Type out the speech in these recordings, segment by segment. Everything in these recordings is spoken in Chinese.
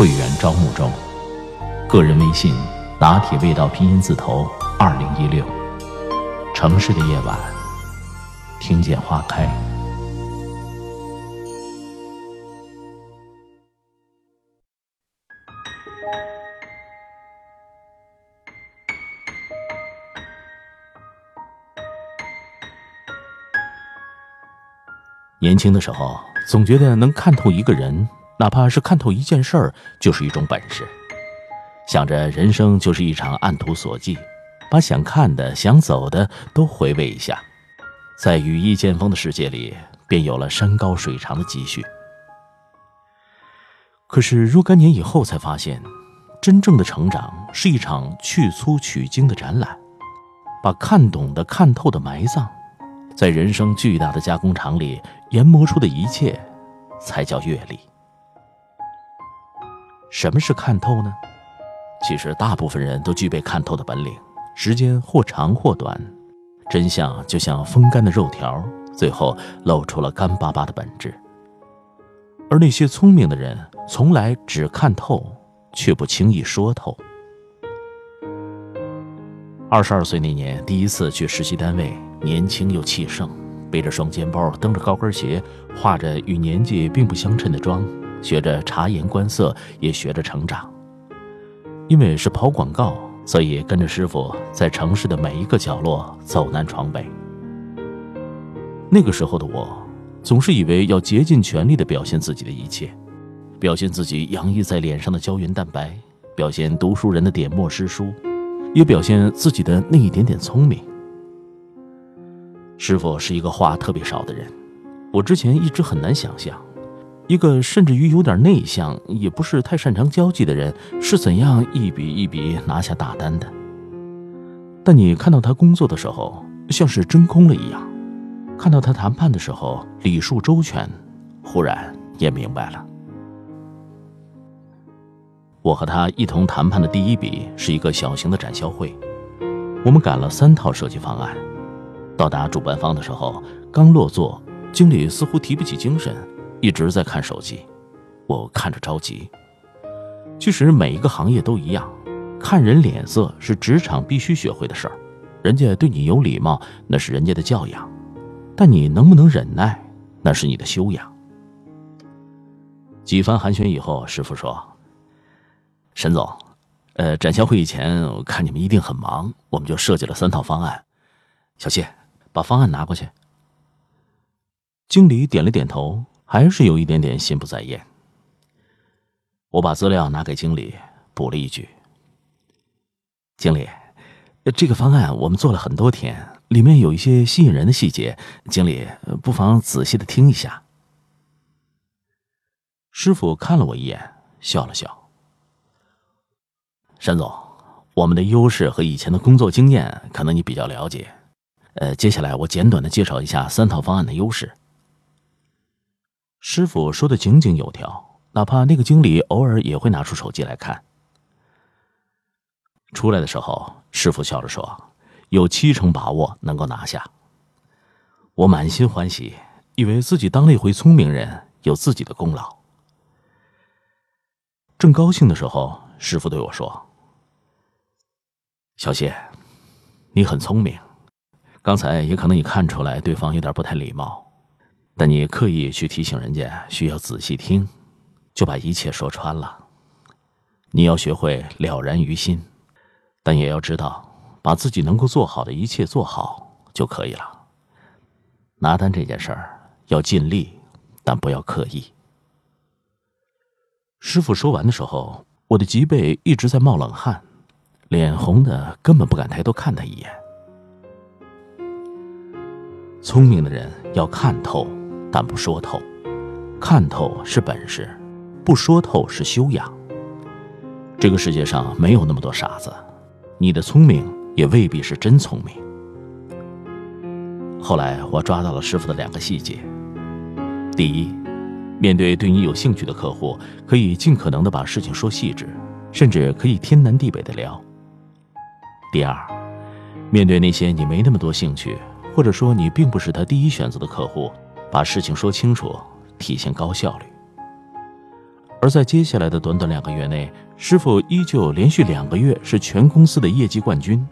会员招募中，个人微信拿铁味道拼音字头二零一六。城市的夜晚，听见花开。年轻的时候，总觉得能看透一个人，哪怕是看透一件事儿，就是一种本事。想着人生就是一场按图索骥，把想看的、想走的都回味一下，在羽翼渐丰的世界里，便有了山高水长的积蓄。可是若干年以后，才发现，真正的成长是一场去粗取精的展览，把看懂的、看透的埋葬。在人生巨大的加工厂里研磨出的一切，才叫阅历。什么是看透呢？其实大部分人都具备看透的本领，时间或长或短，真相就像风干的肉条，最后露出了干巴巴的本质。而那些聪明的人，从来只看透，却不轻易说透。二十二岁那年，第一次去实习单位。年轻又气盛，背着双肩包，蹬着高跟鞋，化着与年纪并不相称的妆，学着察言观色，也学着成长。因为是跑广告，所以跟着师傅在城市的每一个角落走南闯北。那个时候的我，总是以为要竭尽全力地表现自己的一切，表现自己洋溢在脸上的胶原蛋白，表现读书人的点墨诗书，也表现自己的那一点点聪明。师傅是一个话特别少的人，我之前一直很难想象，一个甚至于有点内向，也不是太擅长交际的人是怎样一笔一笔拿下大单的。但你看到他工作的时候，像是真空了一样；看到他谈判的时候，礼数周全，忽然也明白了。我和他一同谈判的第一笔是一个小型的展销会，我们赶了三套设计方案。到达主办方的时候，刚落座，经理似乎提不起精神，一直在看手机。我看着着急。其实每一个行业都一样，看人脸色是职场必须学会的事儿。人家对你有礼貌，那是人家的教养；但你能不能忍耐，那是你的修养。几番寒暄以后，师傅说：“沈总，呃，展销会以前，我看你们一定很忙，我们就设计了三套方案。小谢。”把方案拿过去。经理点了点头，还是有一点点心不在焉。我把资料拿给经理，补了一句：“经理，这个方案我们做了很多天，里面有一些吸引人的细节，经理不妨仔细的听一下。”师傅看了我一眼，笑了笑：“沈总，我们的优势和以前的工作经验，可能你比较了解。”呃，接下来我简短的介绍一下三套方案的优势。师傅说的井井有条，哪怕那个经理偶尔也会拿出手机来看。出来的时候，师傅笑着说：“有七成把握能够拿下。”我满心欢喜，以为自己当了一回聪明人，有自己的功劳。正高兴的时候，师傅对我说：“小谢，你很聪明。”刚才也可能你看出来对方有点不太礼貌，但你刻意去提醒人家需要仔细听，就把一切说穿了。你要学会了然于心，但也要知道把自己能够做好的一切做好就可以了。拿单这件事儿要尽力，但不要刻意。师傅说完的时候，我的脊背一直在冒冷汗，脸红的根本不敢抬头看他一眼。聪明的人要看透，但不说透。看透是本事，不说透是修养。这个世界上没有那么多傻子，你的聪明也未必是真聪明。后来我抓到了师傅的两个细节：第一，面对对你有兴趣的客户，可以尽可能的把事情说细致，甚至可以天南地北的聊；第二，面对那些你没那么多兴趣，或者说你并不是他第一选择的客户，把事情说清楚，体现高效率。而在接下来的短短两个月内，师傅依旧连续两个月是全公司的业绩冠军。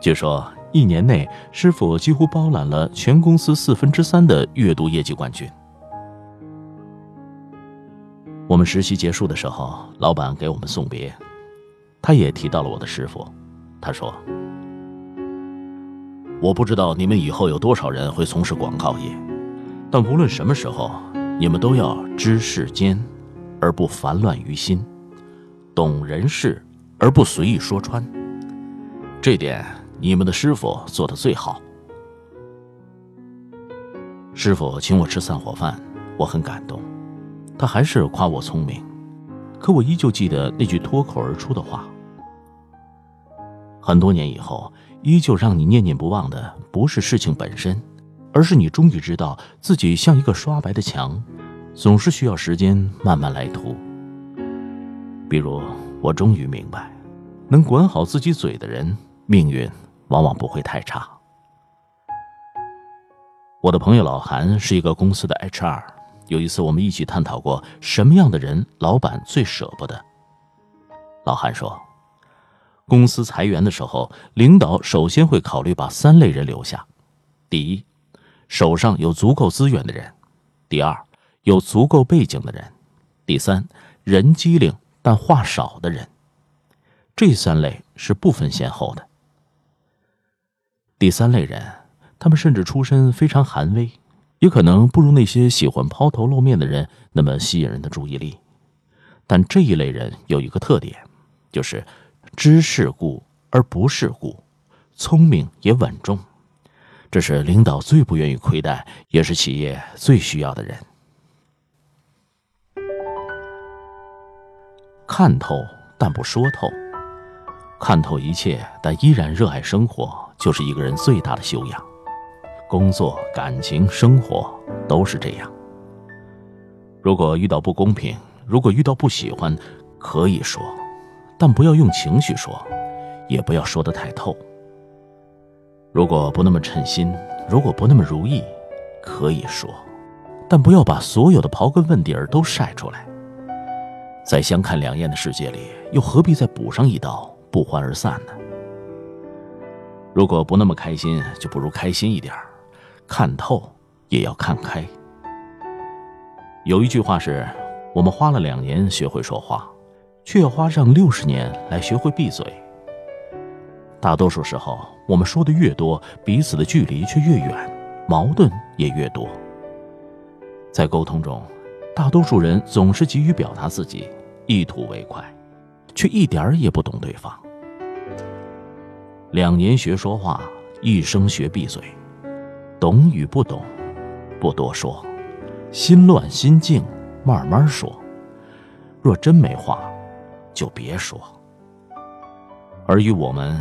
据说。一年内，师傅几乎包揽了全公司四分之三的月度业绩冠军。我们实习结束的时候，老板给我们送别，他也提到了我的师傅。他说：“我不知道你们以后有多少人会从事广告业，但无论什么时候，你们都要知世间，而不烦乱于心；懂人事，而不随意说穿。这点。”你们的师傅做的最好。师傅请我吃散伙饭，我很感动。他还是夸我聪明，可我依旧记得那句脱口而出的话。很多年以后，依旧让你念念不忘的，不是事情本身，而是你终于知道自己像一个刷白的墙，总是需要时间慢慢来涂。比如，我终于明白，能管好自己嘴的人，命运。往往不会太差。我的朋友老韩是一个公司的 HR，有一次我们一起探讨过什么样的人老板最舍不得。老韩说，公司裁员的时候，领导首先会考虑把三类人留下：第一，手上有足够资源的人；第二，有足够背景的人；第三，人机灵但话少的人。这三类是不分先后的。第三类人，他们甚至出身非常寒微，也可能不如那些喜欢抛头露面的人那么吸引人的注意力。但这一类人有一个特点，就是知世故而不世故，聪明也稳重。这是领导最不愿意亏待，也是企业最需要的人。看透但不说透，看透一切但依然热爱生活。就是一个人最大的修养，工作、感情、生活都是这样。如果遇到不公平，如果遇到不喜欢，可以说，但不要用情绪说，也不要说的太透。如果不那么称心，如果不那么如意，可以说，但不要把所有的刨根问底儿都晒出来。在相看两厌的世界里，又何必再补上一刀，不欢而散呢？如果不那么开心，就不如开心一点看透也要看开。有一句话是：我们花了两年学会说话，却要花上六十年来学会闭嘴。大多数时候，我们说的越多，彼此的距离却越远，矛盾也越多。在沟通中，大多数人总是急于表达自己，一吐为快，却一点儿也不懂对方。两年学说话，一生学闭嘴。懂与不懂，不多说。心乱心静，慢慢说。若真没话，就别说。而与我们，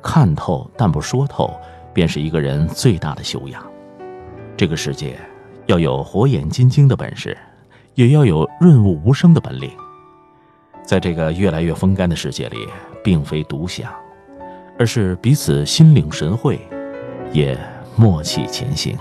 看透但不说透，便是一个人最大的修养。这个世界，要有火眼金睛的本事，也要有润物无声的本领。在这个越来越风干的世界里，并非独享。而是彼此心领神会，也默契前行。